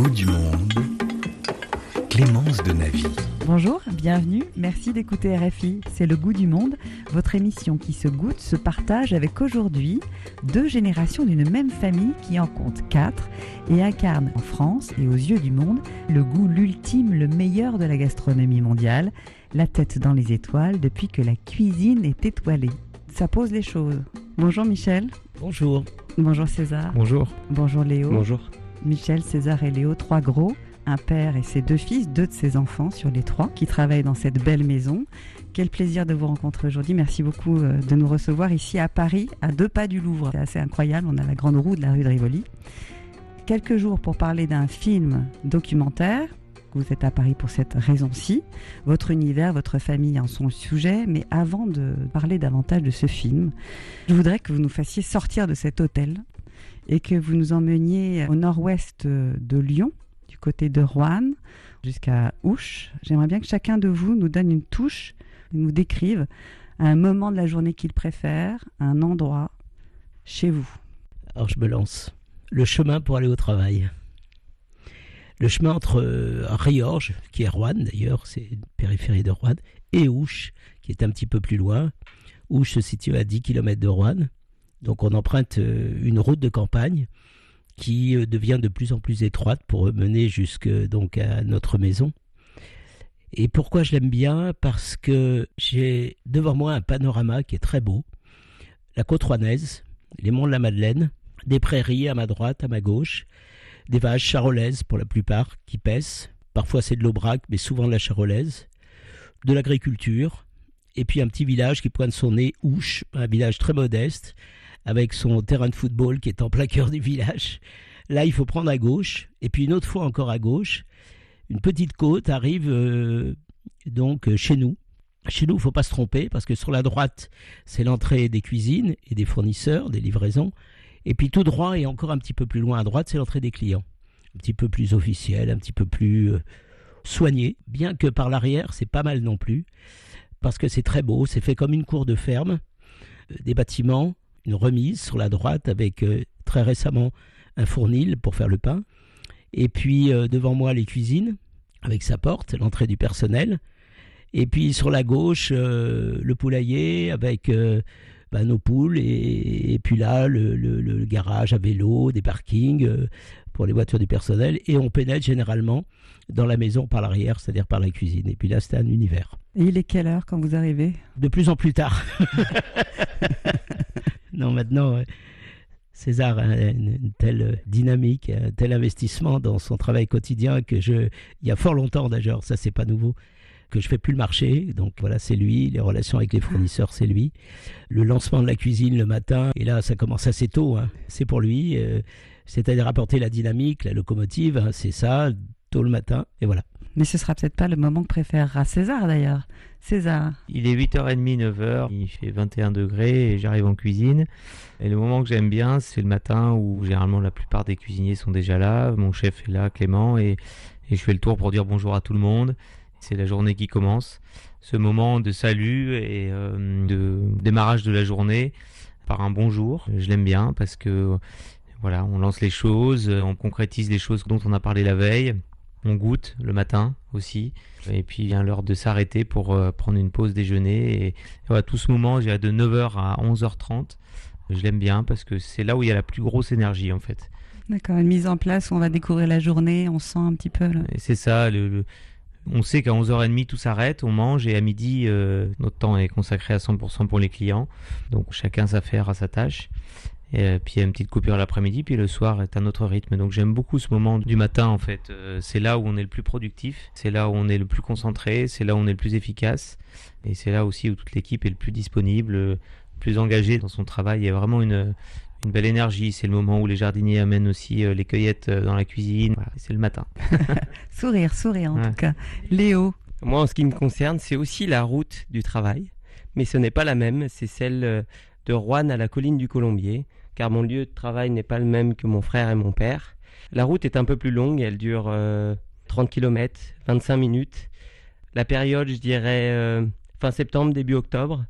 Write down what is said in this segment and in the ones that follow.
goût du monde, Clémence de Navy. Bonjour, bienvenue, merci d'écouter RFI. C'est le goût du monde, votre émission qui se goûte, se partage avec aujourd'hui deux générations d'une même famille qui en compte quatre et incarne en France et aux yeux du monde le goût l'ultime, le meilleur de la gastronomie mondiale, la tête dans les étoiles depuis que la cuisine est étoilée. Ça pose les choses. Bonjour Michel. Bonjour. Bonjour César. Bonjour. Bonjour Léo. Bonjour. Michel, César et Léo, trois gros, un père et ses deux fils, deux de ses enfants sur les trois, qui travaillent dans cette belle maison. Quel plaisir de vous rencontrer aujourd'hui. Merci beaucoup euh, de nous recevoir ici à Paris, à deux pas du Louvre. C'est assez incroyable, on a la grande roue de la rue de Rivoli. Quelques jours pour parler d'un film documentaire. Vous êtes à Paris pour cette raison-ci. Votre univers, votre famille en sont le sujet. Mais avant de parler davantage de ce film, je voudrais que vous nous fassiez sortir de cet hôtel et que vous nous emmeniez au nord-ouest de Lyon, du côté de Roanne, jusqu'à Ouche. J'aimerais bien que chacun de vous nous donne une touche, nous décrive un moment de la journée qu'il préfère, un endroit chez vous. Alors je me lance. Le chemin pour aller au travail. Le chemin entre euh, Riorges, qui est Roanne d'ailleurs, c'est une périphérie de Roanne, et Ouche, qui est un petit peu plus loin. Ouche se situe à 10 km de Roanne. Donc on emprunte euh, une route de campagne qui euh, devient de plus en plus étroite pour mener jusque donc à notre maison. Et pourquoi je l'aime bien? Parce que j'ai devant moi un panorama qui est très beau. La côte rouennaise, les monts de la Madeleine, des prairies à ma droite, à ma gauche, des vaches charolaises pour la plupart qui pèsent. Parfois c'est de l'aubrac, mais souvent de la charolaise. De l'agriculture. Et puis un petit village qui pointe son nez, Ouche, un village très modeste, avec son terrain de football qui est en plein cœur du village. Là, il faut prendre à gauche, et puis une autre fois encore à gauche. Une petite côte arrive euh, donc euh, chez nous. Chez nous, il ne faut pas se tromper, parce que sur la droite, c'est l'entrée des cuisines et des fournisseurs, des livraisons. Et puis tout droit et encore un petit peu plus loin à droite, c'est l'entrée des clients. Un petit peu plus officiel, un petit peu plus euh, soigné, bien que par l'arrière, c'est pas mal non plus, parce que c'est très beau, c'est fait comme une cour de ferme, des bâtiments, une remise sur la droite avec euh, très récemment un fournil pour faire le pain. Et puis euh, devant moi les cuisines avec sa porte, l'entrée du personnel. Et puis sur la gauche euh, le poulailler avec bah, nos poules et, puis là le, le, garage à vélo, des parkings pour les voitures du personnel. Et on pénètre généralement dans la maison par l'arrière, c'est-à-dire par la cuisine. Et puis là c'est un univers. Et il est quelle heure quand vous arrivez? De plus en plus tard. non, maintenant, César a une, telle dynamique, un tel investissement dans son travail quotidien que je, il y a fort longtemps d'ailleurs, ça c'est pas nouveau, que je fais plus le marché. Donc voilà, c'est lui. Les relations avec les fournisseurs, c'est lui. Le lancement de la cuisine le matin, et là ça commence assez tôt, hein. c'est pour lui. Euh, c'est-à-dire apporter la dynamique, la locomotive, hein, c'est ça, tôt le matin, et voilà. Mais ce sera peut-être pas le moment que préférera César d'ailleurs. César. Il est 8h30, 9h, il fait 21 degrés et j'arrive en cuisine. Et le moment que j'aime bien, c'est le matin où généralement la plupart des cuisiniers sont déjà là. Mon chef est là, Clément, et, je fais le tour pour dire bonjour à tout le monde. C'est la journée qui commence. Ce moment de salut et euh, de démarrage de la journée par un bonjour, je l'aime bien parce que voilà, on lance les choses, on concrétise les choses dont on a parlé la veille on goûte le matin aussi. Et puis vient l'heure de s'arrêter pour euh, prendre une pause déjeuner. Et, voilà, tout ce moment, j'ai de 9h à 11h30. Je l'aime bien parce que c'est là où il y a la plus grosse énergie en fait. D'accord, une mise en place où on va découvrir la journée, on sent un petit peu. C'est ça, le, on sait qu'à 11h30 tout s'arrête, on mange et à midi, euh, notre temps est consacré à 100% pour les clients. Donc chacun s'affaire à sa tâche. Et euh, puis il y a une petite coupure l'après-midi, puis le soir est un autre rythme. Donc j'aime beaucoup ce moment du matin en fait. Euh, c'est là où on est le plus productif, c'est là où on est le plus concentré, c'est là où on est le plus efficace, et c'est là aussi où toute l'équipe est le plus disponible, le plus engagée dans son travail. Il y a vraiment une, une belle énergie. C'est le moment où les jardiniers amènent aussi euh, les cueillettes dans la cuisine. Voilà, c'est le matin. sourire, sourire en tout cas. Léo. Moi, en ce qui me concerne, c'est aussi la route du travail, mais ce n'est pas la même. C'est celle de Rouen à la colline du Colombier car mon lieu de travail n'est pas le même que mon frère et mon père. La route est un peu plus longue, elle dure 30 km, 25 minutes. La période, je dirais, euh, fin septembre, début octobre.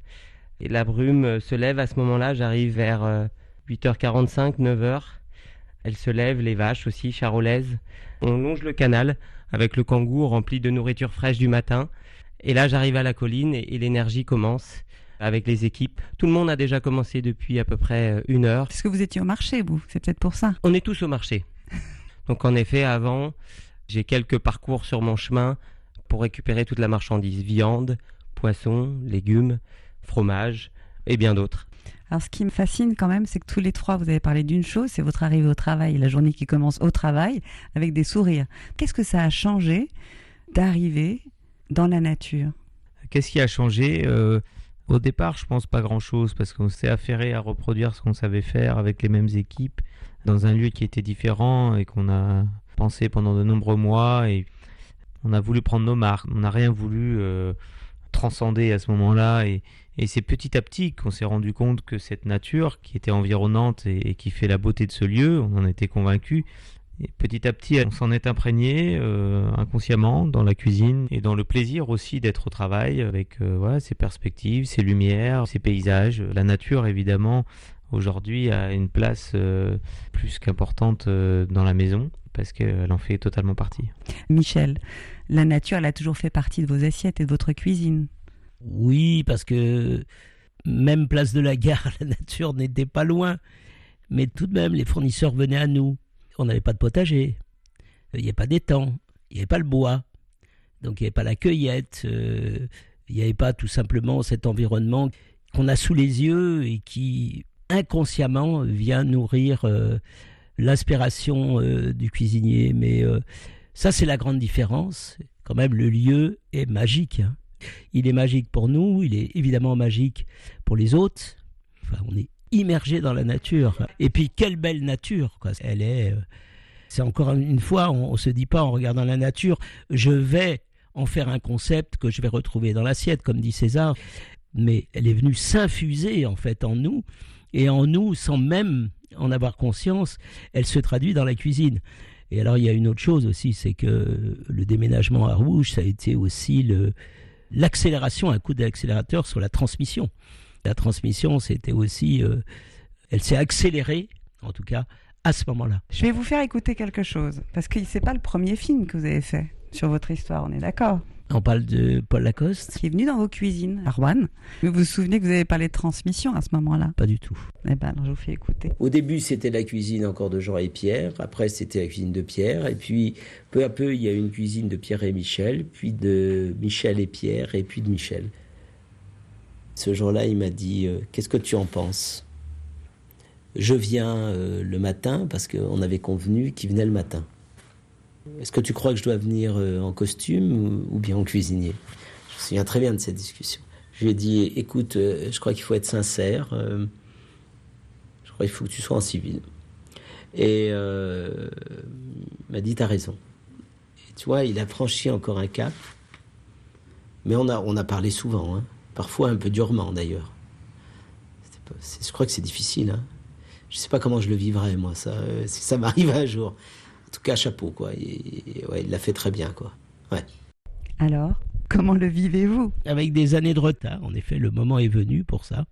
Et la brume se lève à ce moment-là, j'arrive vers 8h45, euh, 9h. Elles se lèvent, les vaches aussi, charolaises. On longe le canal avec le kangou rempli de nourriture fraîche du matin. Et là, j'arrive à la colline et l'énergie commence avec les équipes. Tout le monde a déjà commencé depuis à peu près euh, une heure. Parce que vous étiez au marché, vous, c'est peut-être pour ça. On est tous au marché. Donc en effet, avant, j'ai quelques parcours sur mon chemin pour récupérer toute la marchandise. Viande, poisson, légumes, fromage et bien d'autres. Alors, ce qui me fascine quand même, c'est que tous les trois, vous avez parlé d'une chose, c'est votre arrivée au travail, la journée qui commence au travail, avec des sourires. Qu'est-ce que ça a changé d'arriver dans la nature? Qu'est-ce qui a changé Euh, Au départ, je pense pas grand-chose parce qu'on s'est affairé à reproduire ce qu'on savait faire avec les mêmes équipes dans un lieu qui était différent et qu'on a pensé pendant de nombreux mois et on a voulu prendre nos marques. On n'a rien voulu euh, transcender à ce moment-là et, c'est petit à petit qu'on s'est rendu compte que cette nature qui était environnante et, qui fait la beauté de ce lieu, on en était convaincus. Et petit à petit, on s'en est imprégné euh, inconsciemment dans la cuisine et dans le plaisir aussi d'être au travail avec euh, voilà, ses perspectives, ses lumières, ses paysages. La nature, évidemment, aujourd'hui a une place euh, plus qu'importante euh, dans la maison parce qu'elle en fait totalement partie. Michel, la nature, elle a toujours fait partie de vos assiettes et de votre cuisine. Oui, parce que même place de la gare, la nature n'était pas loin. Mais tout de même, les fournisseurs venaient à nous. On n'avait pas de potager. Il n'y avait pas d'étang. Il n'y avait pas le bois. Donc il n'y avait pas la cueillette. euh, il n'y avait pas tout simplement cet environnement qu'on a sous les yeux et qui inconsciemment vient nourrir euh, l'inspiration euh, du cuisinier. Mais euh, ça, c'est la grande différence. Quand même, le lieu est magique. hein. Il est magique pour nous, il est évidemment magique pour les autres. Enfin, on est immergé dans la nature. Et puis, quelle belle nature, quoi. Elle est. euh, C'est encore une fois, on, on se dit pas en regardant la nature, je vais en faire un concept que je vais retrouver dans l'assiette, comme dit César. Mais elle est venue s'infuser, en fait, en nous. Et en nous, sans même en avoir conscience, elle se traduit dans la cuisine. Et alors, il y a une autre chose aussi, c'est que le déménagement à Rouge, ça a été aussi l'accélération, un coup d'accélérateur sur la transmission. La transmission, c'était aussi, euh, elle s'est accélérée, en tout cas, à ce moment-là. Je vais vous faire écouter quelque chose, parce que c'est pas le premier film que vous avez fait sur votre histoire, on est d'accord? On parle de Paul Lacoste Qui est venu dans vos cuisines, à Rouen. Vous vous souvenez que vous avez parlé de transmission à ce moment-là? Pas du tout. Eh ben, alors je vous fais écouter. Au début, c'était la cuisine encore de Jean et Pierre. Après, c'était la cuisine de Pierre. Et puis, peu à peu, il y a eu une cuisine de Pierre et Michel, puis de Michel et Pierre, et puis de Michel. Ce jour-là, il m'a dit euh, Qu'est-ce que tu en penses? Je viens euh, le matin, parce qu'on avait convenu qu'il venait le matin. Est-ce que tu crois que je dois venir euh, en costume ou, bien en cuisinier? Je me souviens très bien de cette discussion. Je lui ai dit Écoute, je crois qu'il faut être sincère. je crois qu'il faut que tu sois en civil. Et il m'a dit, t'as raison. Et tu vois, il a franchi encore un cap. Mais on a, on a parlé souvent, hein. Parfois un peu durement d'ailleurs. Je crois que c'est difficile. Hein. Je sais pas comment je le vivrais, moi, ça, euh, si ça m'arrive un jour. En tout cas, chapeau, quoi. Et, et ouais, il l'a fait très bien, quoi. Ouais. Alors, comment le vivez-vous? Avec des années de retard, en effet, le moment est venu pour ça.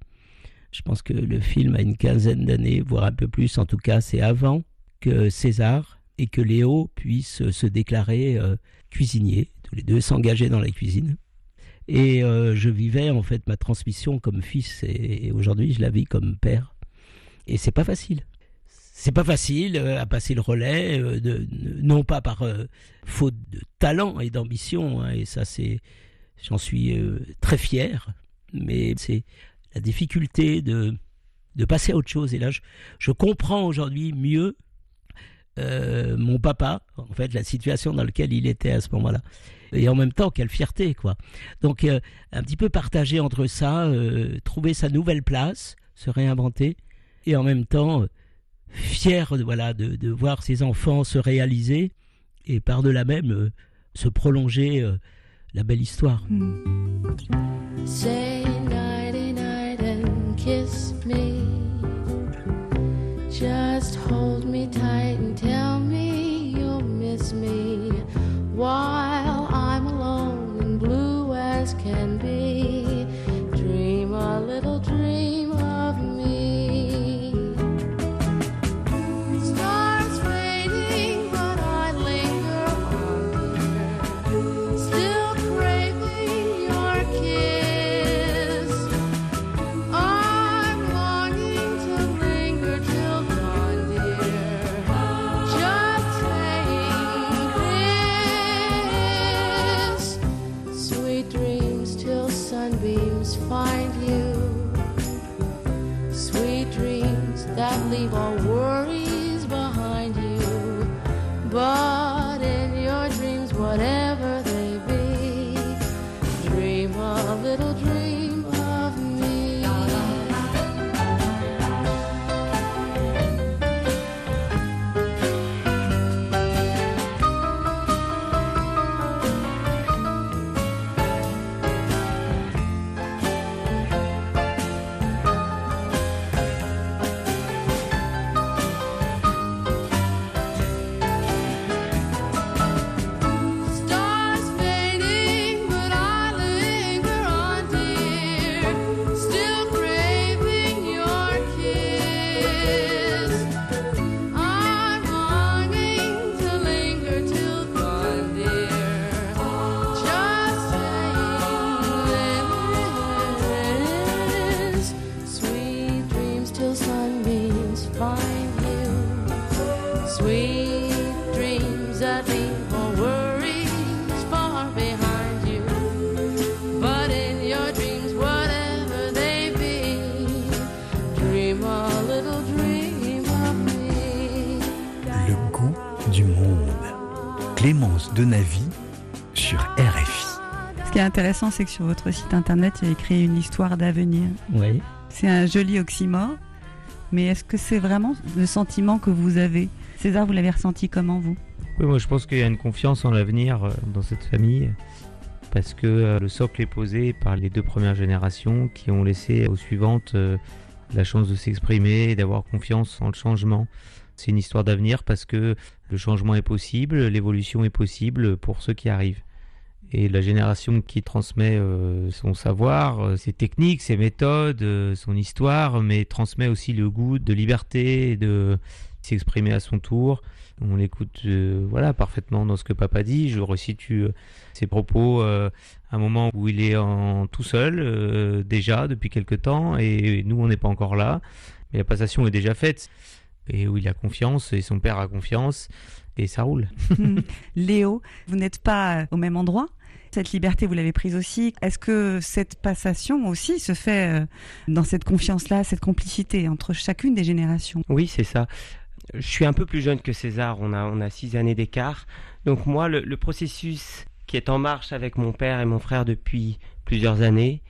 Je pense que le film a une quinzaine d'années, voire un peu plus. En tout cas, c'est avant que César et que Léo puissent se déclarer euh, cuisiniers, tous les deux s'engager dans la cuisine. Et euh, je vivais en fait ma transmission comme fils et, aujourd'hui je la vis comme père. Et c'est pas facile. C'est pas facile euh, à passer le relais, euh, non pas par faute de talent et d'ambition, hein, et ça c'est, j'en suis très fier, mais c'est la difficulté de, de passer à autre chose. Et là, je, je comprends aujourd'hui mieux mon papa, en fait, la situation dans laquelle il était à ce moment-là. Et en même temps, quelle fierté, quoi. Donc, euh, un petit peu partager entre ça, euh, trouver sa nouvelle place, se réinventer, et en même temps, euh, fier voilà, de, de voir ses enfants se réaliser, et par-delà même, euh, se prolonger la belle histoire. Say nighty night and kiss me. Just hold me tight and tell me you'll miss me while Clémence de Navy sur RFI. Ce qui est intéressant, c'est que sur votre site internet, il y a écrit une histoire d'avenir. Oui. C'est un joli oxymore, mais est-ce que c'est vraiment le sentiment que vous avez? César, vous l'avez ressenti comment vous? Oui, moi je pense qu'il y a une confiance en l'avenir euh, dans cette famille parce que euh, le socle est posé par les deux premières générations qui ont laissé aux suivantes euh, la chance de s'exprimer et d'avoir confiance en le changement. C'est une histoire d'avenir parce que le changement est possible, l'évolution est possible pour ceux qui arrivent. Et la génération qui transmet euh, son savoir, euh, ses techniques, ses méthodes, euh, son histoire, mais transmet aussi le goût de liberté, de s'exprimer à son tour. On l'écoute voilà parfaitement dans ce que papa dit. Je resitue ses propos à un moment où il est en tout seul déjà depuis quelque temps et nous on n'est pas encore là. Mais la passation est déjà faite et où il a confiance et son père a confiance et ça roule. Léo, vous n'êtes pas au même endroit cette liberté, vous l'avez prise aussi. Est-ce que cette passation aussi se fait euh, dans cette confiance-là, cette complicité entre chacune des générations? Oui, c'est ça. Je suis un peu plus jeune que César, on a, on a six années d'écart. Donc moi, le, le processus qui est en marche avec mon père et mon frère depuis plusieurs années,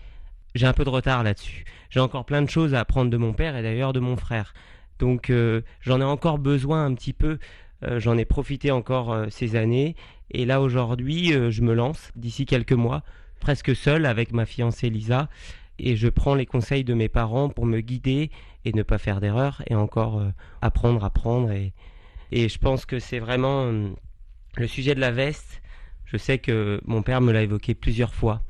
j'ai un peu de retard là-dessus. J'ai encore plein de choses à apprendre de mon père et d'ailleurs de mon frère. Donc euh, j'en ai encore besoin un petit peu, euh, j'en ai profité encore euh, ces années. Et là aujourd'hui, je me lance d'ici quelques mois, presque seul avec ma fiancée Lisa. Et je prends les conseils de mes parents pour me guider et ne pas faire d'erreurs et encore apprendre, apprendre. Et, et je pense que c'est vraiment le sujet de la veste. Je sais que mon père me l'a évoqué plusieurs fois.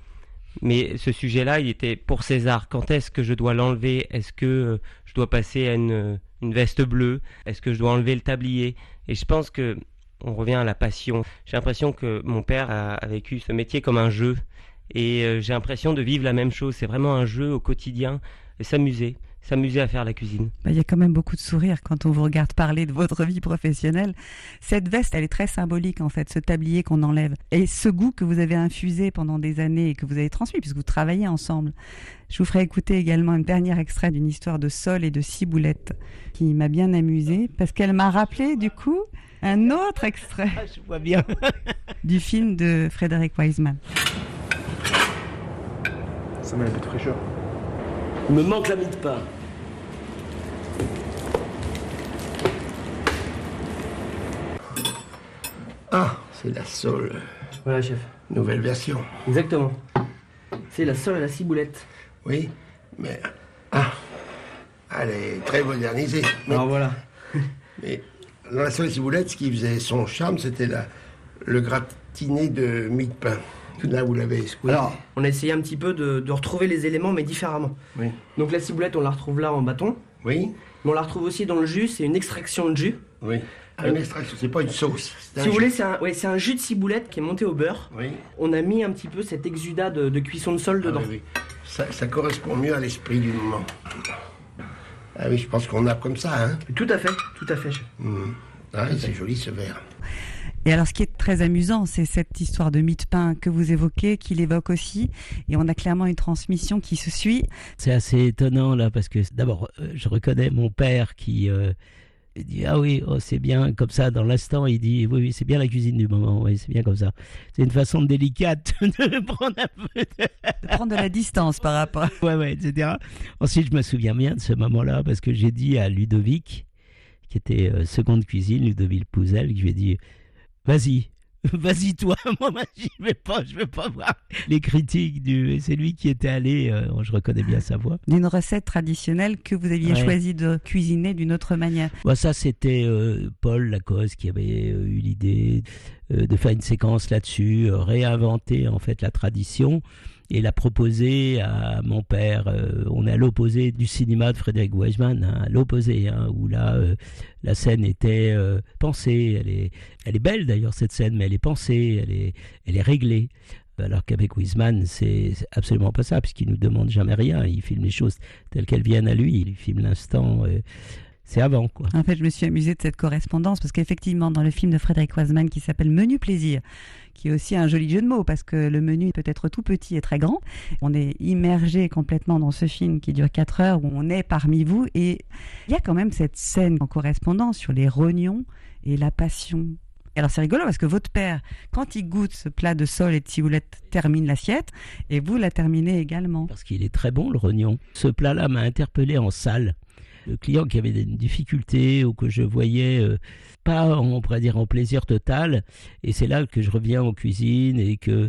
Mais ce sujet-là, il était pour César. Quand est-ce que je dois l'enlever? Est-ce que euh, je dois passer à une, une veste bleue? Est-ce que je dois enlever le tablier? Et je pense que on revient à la passion. J'ai l'impression que mon père a, a vécu ce métier comme un jeu. Et euh, j'ai l'impression de vivre la même chose. C'est vraiment un jeu au quotidien. Et s'amuser. S'amuser à faire la cuisine. Bah, Il y a quand même beaucoup de sourires quand on vous regarde parler de votre vie professionnelle. Cette veste, elle est très symbolique en fait, ce tablier qu'on enlève. Et ce goût que vous avez infusé pendant des années et que vous avez transmis puisque vous travaillez ensemble. Je vous ferai écouter également un dernier extrait d'une histoire de sol et de ciboulette qui m'a bien amusée parce qu'elle m'a rappelé du coup un autre extrait Ah, je vois bien. du film de Frédéric Wiseman. Ça met un peu de fraîcheur. Il me manque la mie de pain. Ah, c'est la sole. Voilà, chef. Nouvelle version. Exactement. C'est la sole à la ciboulette. Oui, mais. Ah, elle est très modernisée. Mais, Alors voilà. mais dans la sole ciboulette, ce qui faisait son charme, c'était la, le gratiné de mie de pain. Là, vous l'avez squeezé. Alors, on a essayé un petit peu de, de retrouver les éléments, mais différemment. Oui. Donc la ciboulette, on la retrouve là en bâton. Oui, Mais on la retrouve aussi dans le jus, c'est une extraction de jus. oui. Ah, une extraction, c'est pas une sauce. un Si vous jus. voulez, c'est un, ouais, c'est un jus de ciboulette qui est monté au beurre. Oui. On a mis un petit peu cet exudat de, de cuisson de sol Ah, dedans. oui, oui. Ça, ça correspond mieux à l'esprit du moment. Ah oui, je pense qu'on a comme ça, hein. Tout à fait, tout à fait. Mhm. Ah, c'est joli ce verre. Et alors, ce qui est très amusant, c'est cette histoire de mie de pain que vous évoquez, qu'il évoque aussi. Et on a clairement une transmission qui se suit. C'est assez étonnant là parce que d'abord euh, je reconnais mon père qui euh, dit ah oui oh, c'est bien comme ça dans l'instant il dit oui oui c'est bien la cuisine du moment oui c'est bien comme ça c'est une façon délicate de prendre un peu de... De prendre de la distance par rapport. ouais ouais etc ensuite je me souviens bien de ce moment là parce que j'ai dit à Ludovic qui était euh, seconde cuisine Ludovic Pouzel que je lui ai dit vas-y Vas-y toi, moi moi, j'y vais pas, je veux pas voir les critiques du. C'est lui qui était allé, euh, je reconnais bien sa voix. D'une recette traditionnelle que vous aviez Ouais. choisi de cuisiner d'une autre manière. Bon, ça, c'était euh, Paul Lacoste qui avait euh, eu l'idée de faire une séquence là-dessus, réinventer en fait la tradition et la proposer à mon père. Euh, on est à l'opposé du cinéma de Frédéric Weisman, hein, à l'opposé, hein, où là euh, la scène était euh, pensée. Elle est, elle est belle d'ailleurs cette scène, mais elle est pensée, elle est, elle est réglée. Alors qu'avec Wiseman, c'est absolument pas ça, puisqu'il nous demande jamais rien. Il filme les choses telles qu'elles viennent à lui. Il filme l'instant. C'est avant, quoi. En fait, je me suis amusée de cette correspondance parce qu'effectivement, dans le film de Frédéric Wiseman qui s'appelle Menu plaisir, qui est aussi un joli jeu de mots parce que le menu peut être tout petit et très grand, on est immergé complètement dans ce film qui dure 4 heures où on est parmi vous et il y a quand même cette scène en correspondance sur les rognons et la passion. Alors c'est rigolo parce que votre père, quand il goûte ce plat de sol et de ciboulette, termine l'assiette et vous la terminez également. Parce qu'il est très bon le rognon. Ce plat-là m'a interpellé en salle. Le client qui avait des difficultés ou que je voyais euh, pas, on pourrait dire, en plaisir total. Et c'est là que je reviens en cuisine et que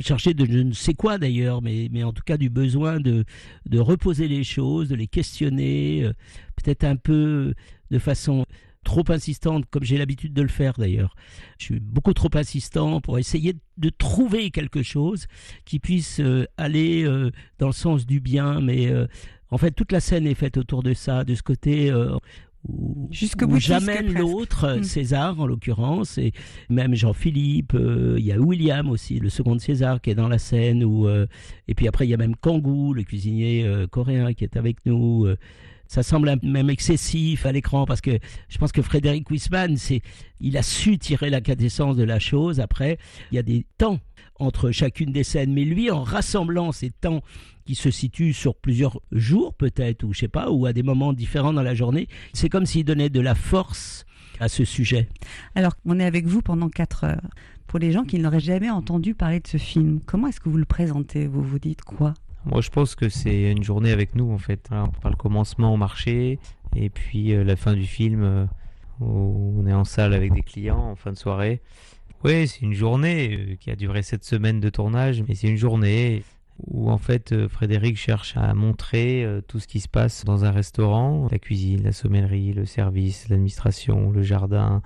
chercher de je ne sais quoi d'ailleurs, mais, mais en tout cas du besoin de, de reposer les choses, de les questionner, euh, peut-être un peu de façon trop insistante, comme j'ai l'habitude de le faire d'ailleurs. Je suis beaucoup trop insistant pour essayer de trouver quelque chose qui puisse euh, aller euh, dans le sens du bien, mais euh, en fait toute la scène est faite autour de ça, de ce côté euh, où, j'amène l'autre, Mm. César en l'occurrence, et même Jean-Philippe, euh, il y a William aussi, le second de César qui est dans la scène, où, euh, et puis après il y a même Kangoo, le cuisinier euh, coréen qui est avec nous. euh, ça semble même excessif à l'écran parce que je pense que Frédéric Wiseman, c'est, il a su tirer la quintessence de la chose. Après, il y a des temps entre chacune des scènes, mais lui, en rassemblant ces temps qui se situent sur plusieurs jours peut-être, ou je sais pas, ou à des moments différents dans la journée, c'est comme s'il donnait de la force à ce sujet. Alors on est avec vous pendant 4 heures. Pour les gens qui n'auraient jamais entendu parler de ce film, comment est-ce que vous le présentez? Vous vous dites quoi? Moi, je pense que c'est une journée avec nous, en fait. Voilà, on parle commencement au marché, et puis euh, la fin du film, euh, où on est en salle avec des clients en fin de soirée. Oui, c'est une journée euh, qui a duré cette semaine de tournage, mais c'est une journée où en fait euh, Frédéric cherche à montrer euh, tout ce qui se passe dans un restaurant, la cuisine, la sommellerie, le service, l'administration, le jardin,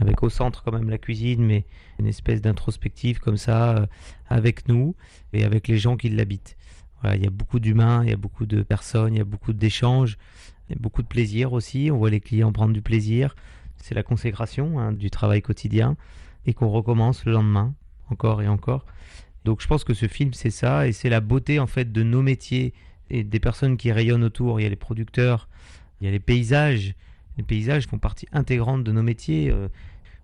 avec au centre quand même la cuisine, mais une espèce d'introspective comme ça avec nous et avec les gens qui l'habitent. Voilà, il y a beaucoup d'humains, il y a beaucoup de personnes, il y a beaucoup d'échanges, beaucoup de plaisir aussi. On voit les clients prendre du plaisir. C'est la consécration hein, du travail quotidien et qu'on recommence le lendemain, encore et encore. Donc je pense que ce film, c'est ça et c'est la beauté en fait de nos métiers et des personnes qui rayonnent autour. Il y a les producteurs, il y a les paysages. Les paysages font partie intégrante de nos métiers. Euh,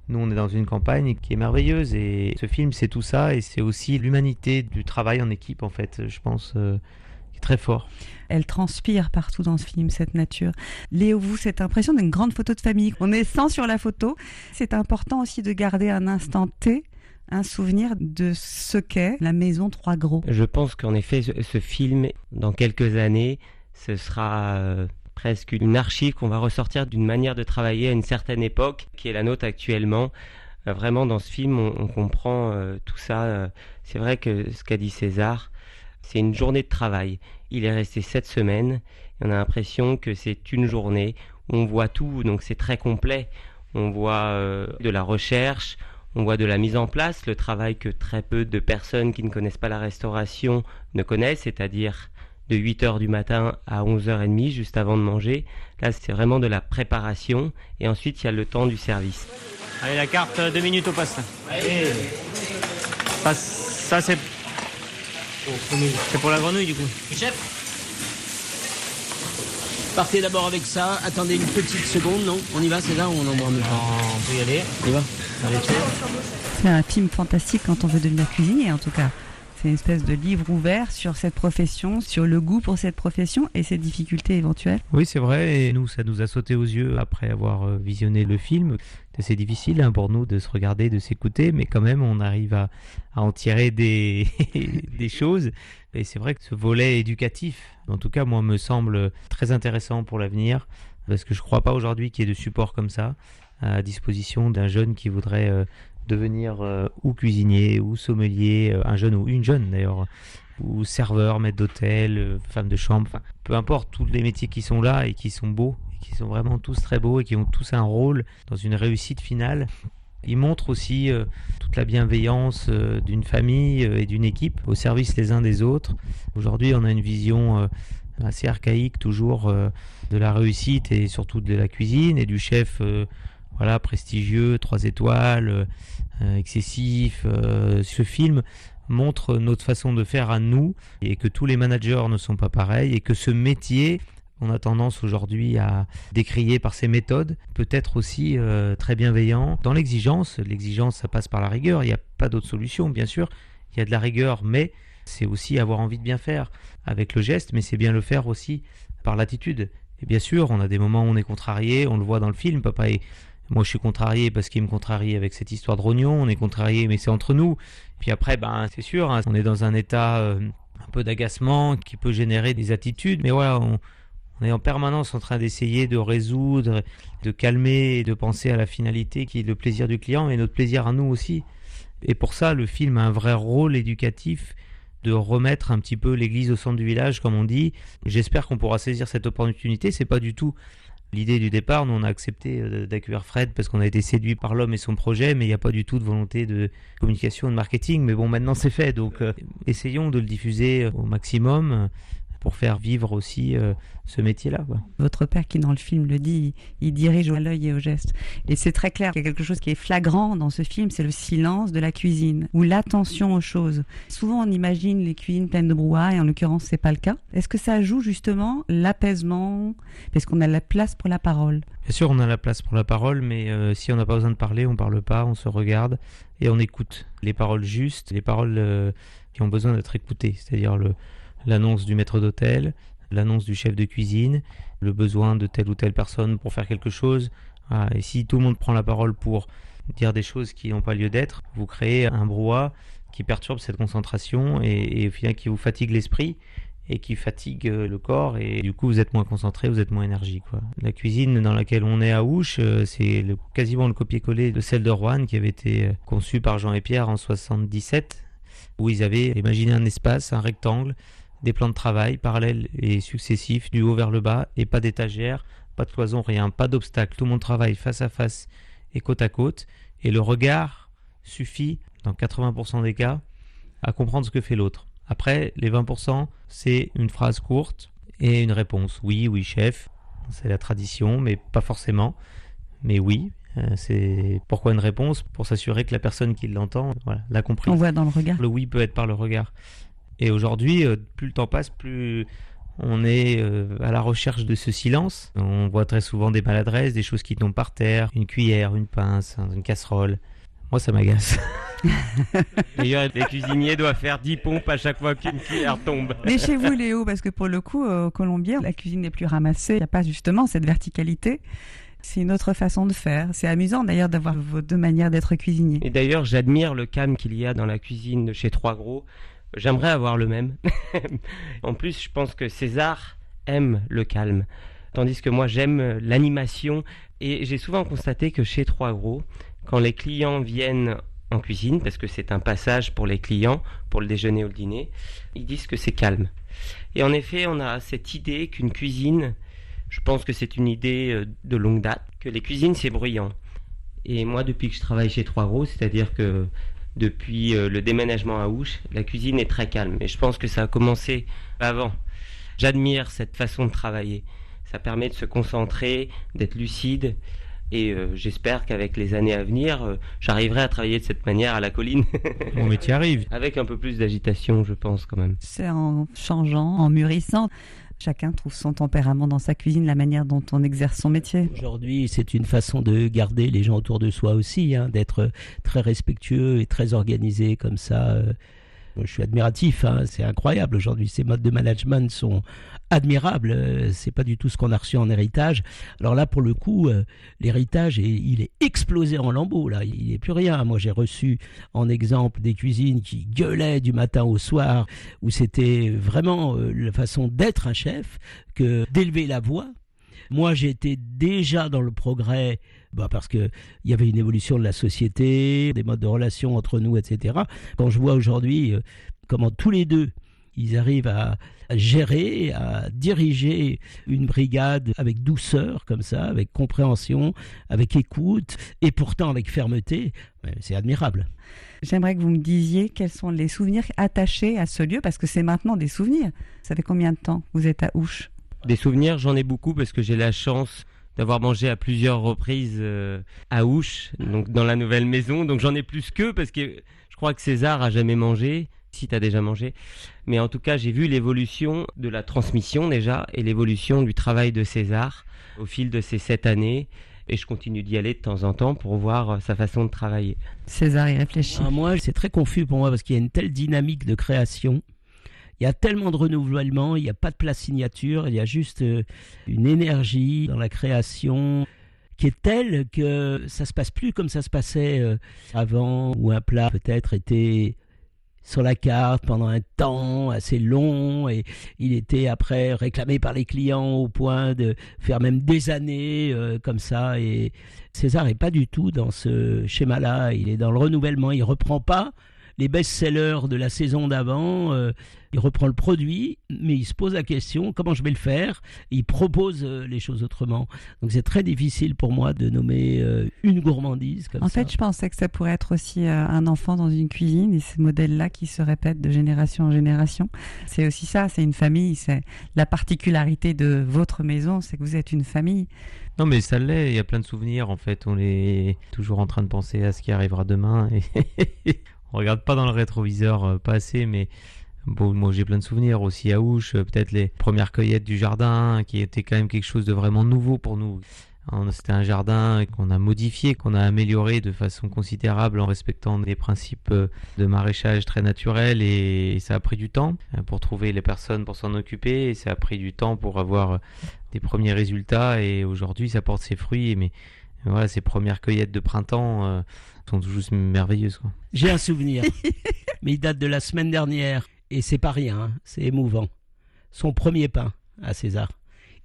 Nous, on est dans une campagne qui est merveilleuse et ce film, c'est tout ça et c'est aussi l'humanité du travail en équipe, en fait, je pense, euh, très fort. Elle transpire partout dans ce film, cette nature. Léo, vous, cette impression d'une grande photo de famille. On est 100 sur la photo. C'est important aussi de garder un instant T, un souvenir de ce qu'est la maison Trois Gros. Je pense qu'en effet, ce, ce film, dans quelques années, ce sera euh, presque une archive qu'on va ressortir d'une manière de travailler à une certaine époque, qui est la nôtre actuellement. Euh, vraiment, dans ce film, on, on comprend euh, tout ça. Euh, C'est vrai que ce qu'a dit César, c'est une journée de travail. Il est resté sept semaines. Et on a l'impression que c'est une journée où on voit tout, donc c'est très complet. On voit euh, de la recherche, on voit de la mise en place, le travail que très peu de personnes qui ne connaissent pas la restauration ne connaissent, c'est-à-dire de 8h du matin à 11h30 juste avant de manger. Là, c'est vraiment de la préparation et ensuite il y a le temps du service. Allez, la carte, deux minutes au poste. Ça, ça c'est. C'est pour la grenouille du coup. Partez d'abord avec ça, attendez une petite seconde, non On y va, c'est là où on en On peut y aller. On y va. C'est un film fantastique quand on veut devenir cuisinier, en tout cas. C'est une espèce de livre ouvert sur cette profession, sur le goût pour cette profession et ses difficultés éventuelles. Oui, c'est vrai, et nous, ça nous a sauté aux yeux après avoir euh, visionné le film. C'est difficile hein, pour nous de se regarder, de s'écouter, mais quand même, on arrive à, en tirer des, choses. Et c'est vrai que ce volet éducatif, en tout cas, moi, me semble très intéressant pour l'avenir, parce que je crois pas aujourd'hui qu'il y ait de support comme ça à disposition d'un jeune qui voudrait euh, devenir euh, ou cuisinier ou sommelier, euh, un jeune ou une jeune d'ailleurs, ou serveur, maître d'hôtel, euh, femme de chambre, peu importe tous les métiers qui sont là et qui sont beaux, et qui sont vraiment tous très beaux et qui ont tous un rôle dans une réussite finale. Il montre aussi toute la bienveillance d'une famille et d'une équipe au service les uns des autres. Aujourd'hui, on a une vision assez archaïque toujours de la réussite et surtout de la cuisine et du chef voilà prestigieux, trois étoiles, euh, excessif. Euh, ce film montre notre façon de faire à nous et que tous les managers ne sont pas pareils et que ce métier on a tendance aujourd'hui à décrier par ses méthodes, peut être aussi euh, très bienveillant dans l'exigence. L'exigence, ça passe par la rigueur. Il n'y a pas d'autre solution, bien sûr. Il y a de la rigueur, mais c'est aussi avoir envie de bien faire avec le geste, mais c'est bien le faire aussi par l'attitude. Et bien sûr, on a des moments où on est contrarié, on le voit dans le film. Papa est, Moi, je suis contrarié parce qu'il me contrarie avec cette histoire de rognon. On est contrarié, mais c'est entre nous. Puis après, ben, c'est sûr, hein, on est dans un état euh, un peu d'agacement qui peut générer des attitudes. Mais voilà, on, est en permanence en train d'essayer de résoudre, de calmer et de penser à la finalité qui est le plaisir du client et notre plaisir à nous aussi. Et pour ça, le film a un vrai rôle éducatif de remettre un petit peu l'église au centre du village, comme on dit. J'espère qu'on pourra saisir cette opportunité. C'est pas du tout l'idée du départ. Nous, on a accepté euh, d'accueillir Fred parce qu'on a été séduit par l'homme et son projet, mais il n'y a pas du tout de volonté de communication, de marketing. Mais bon, maintenant c'est fait, donc euh, essayons de le diffuser au maximum euh, pour faire vivre aussi euh, ce métier-là. Votre père, qui dans le film le dit, il, il dirige à l'œil et au geste. Et c'est très clair. Il y a quelque chose qui est flagrant dans ce film, c'est le silence de la cuisine ou l'attention aux choses. Souvent, on imagine les cuisines pleines de brouhaha, et en l'occurrence, c'est pas le cas. Est-ce que ça joue justement l'apaisement, parce qu'on a la place pour la parole Bien sûr, on a la place pour la parole, mais euh, si on n'a pas besoin de parler, on parle pas, on se regarde et on écoute les paroles justes, les paroles euh, qui ont besoin d'être écoutées, c'est-à-dire le l'annonce du maître d'hôtel, l'annonce du chef de cuisine, le besoin de telle ou telle personne pour faire quelque chose. Voilà. Et si tout le monde prend la parole pour dire des choses qui n'ont pas lieu d'être, vous créez un brouhaha qui perturbe cette concentration et, et qui vous fatigue l'esprit et qui fatigue euh, le corps et du coup vous êtes moins concentré, vous êtes moins énergique. La cuisine dans laquelle on est à Ouche, euh, c'est quasiment le copier-coller de celle de Rouen qui avait été euh, conçue par Jean et Pierre en 77 où ils avaient imaginé un espace, un rectangle, des plans de travail parallèles et successifs du haut vers le bas et pas d'étagère, pas de cloison, rien, pas d'obstacle. Tout le monde travaille face à face et côte à côte et le regard suffit dans 80% des cas à comprendre ce que fait l'autre. Après, les 20%, c'est une phrase courte et une réponse. Oui, oui, chef. C'est la tradition, mais pas forcément. Mais oui, euh, c'est pourquoi une réponse? Pour s'assurer que la personne qui l'entend voilà, l'a compris. On voit dans le regard. Le oui peut être par le regard. Et aujourd'hui, euh, plus le temps passe, plus on est euh, à la recherche de ce silence. On voit très souvent des maladresses, des choses qui tombent par terre, une cuillère, une pince, une casserole. Moi, ça m'agace. D'ailleurs, les cuisiniers doivent faire 10 pompes à chaque fois qu'une cuillère tombe. Mais chez vous, Léo, parce que pour le coup, euh, au Colombier, la cuisine n'est plus ramassée. Il n'y a pas justement cette verticalité. C'est une autre façon de faire. C'est amusant d'ailleurs d'avoir vos deux manières d'être cuisinier. Et d'ailleurs, j'admire le calme qu'il y a dans la cuisine de chez Trois Gros. J'aimerais avoir le même. en plus, je pense que César aime le calme. Tandis que moi, j'aime l'animation. Et j'ai souvent constaté que chez Trois Gros, quand les clients viennent en cuisine, parce que c'est un passage pour les clients, pour le déjeuner ou le dîner, ils disent que c'est calme. Et en effet, on a cette idée qu'une cuisine, je pense que c'est une idée euh, de longue date, que les cuisines, c'est bruyant. Et moi, depuis que je travaille chez Trois Gros, c'est-à-dire que depuis euh, le déménagement à Ouche, la cuisine est très calme. Et je pense que ça a commencé avant. J'admire cette façon de travailler. Ça permet de se concentrer, d'être lucide. Et euh, j'espère qu'avec les années à venir, euh, j'arriverai à travailler de cette manière à la colline. Mon métier arrive. Avec un peu plus d'agitation, je pense quand même. C'est en changeant, en mûrissant. Chacun trouve son tempérament dans sa cuisine, la manière dont on exerce son métier. Aujourd'hui, c'est une façon de garder les gens autour de soi aussi, hein, d'être très respectueux et très organisé comme ça. euh. Je suis admiratif, hein, c'est incroyable aujourd'hui. Ces modes de management sont admirables. euh, C'est pas du tout ce qu'on a reçu en héritage. Alors là, pour le coup, euh, l'héritage, il est explosé en lambeaux. Là, il n'est plus rien. Moi, j'ai reçu en exemple des cuisines qui gueulaient du matin au soir, où c'était vraiment euh, la façon d'être un chef que d'élever la voix. Moi, j'étais déjà dans le progrès, bah, parce que il y avait une évolution de la société, des modes de relation entre nous, etc. Quand je vois aujourd'hui euh, comment tous les deux ils arrivent à, à gérer, à diriger une brigade avec douceur, comme ça, avec compréhension, avec écoute, et pourtant avec fermeté, ouais, c'est admirable. J'aimerais que vous me disiez quels sont les souvenirs attachés à ce lieu, parce que c'est maintenant des souvenirs. Ça fait combien de temps que vous êtes à Ouche? Des souvenirs, j'en ai beaucoup parce que j'ai la chance d'avoir mangé à plusieurs reprises euh, à Ouche, donc dans la nouvelle maison. Donc j'en ai plus que parce que je crois que César a jamais mangé, si tu as déjà mangé. Mais en tout cas, j'ai vu l'évolution de la transmission déjà et l'évolution du travail de César au fil de ces sept années. Et je continue d'y aller de temps en temps pour voir euh, sa façon de travailler. César y réfléchit. Ah, moi, c'est très confus pour moi parce qu'il y a une telle dynamique de création. Il y a tellement de renouvellement, il n'y a pas de place signature, il y a juste euh, une énergie dans la création. qui est telle que ça se passe plus comme ça se passait euh, avant, où un plat peut-être était sur la carte pendant un temps assez long et il était après réclamé par les clients au point de faire même des années euh, comme ça et César est pas du tout dans ce schéma-là, il est dans le renouvellement, il reprend pas les best-sellers de la saison d'avant, euh, il reprend le produit, mais il se pose la question comment je vais le faire? Il propose euh, les choses autrement. Donc c'est très difficile pour moi de nommer euh, une gourmandise comme En ça. fait, je pensais que ça pourrait être aussi euh, un enfant dans une cuisine et ce modèle-là qui se répète de génération en génération. C'est aussi ça, c'est une famille. C'est la particularité de votre maison, c'est que vous êtes une famille. Non, mais ça l'est, il y a plein de souvenirs en fait. On est toujours en train de penser à ce qui arrivera demain. Et on regarde pas dans le rétroviseur, euh, pas assez, mais bon, moi j'ai plein de souvenirs aussi à Ouche. euh, Peut-être les premières cueillettes du jardin qui étaient quand même quelque chose de vraiment nouveau pour nous. C'était un jardin qu'on a modifié, qu'on a amélioré de façon considérable en respectant des principes euh, de maraîchage très naturels et ça a pris du temps pour trouver les personnes pour s'en occuper et ça a pris du temps pour avoir des premiers résultats et aujourd'hui ça porte ses fruits mais voilà ces premières cueillettes de printemps sont toujours merveilleuses quoi. J'ai un souvenir, mais il date de la semaine dernière et c'est pas rien, hein, c'est émouvant. Son premier pain à César.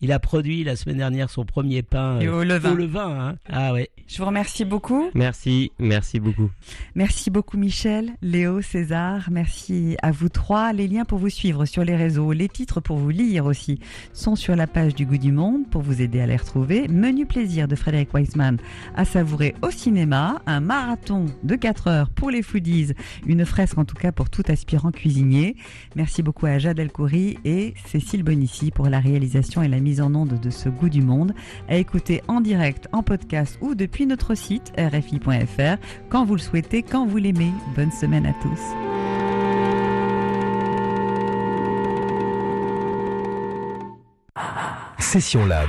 Il a produit la semaine dernière son premier pain Et euh, au levain. au levain, hein. Ah ouais. Je vous remercie beaucoup. Merci, merci beaucoup. Merci beaucoup Michel, Léo, César. Merci à vous trois. Les liens pour vous suivre sur les réseaux, les titres pour vous lire aussi sont sur la page du Goût du Monde pour vous aider à les retrouver. Menu plaisir de Frédéric Weisman à savourer au cinéma, un marathon de 4 heures pour les foodies, une fresque en tout cas pour tout aspirant cuisinier. Merci beaucoup à Jade Elkoury et Cécile Bonissi pour la réalisation et la en onde de ce Goût du Monde à écouter en direct, en podcast ou depuis notre site rfi.fr quand vous le souhaitez, quand vous l'aimez. Bonne semaine à tous. Session Lab.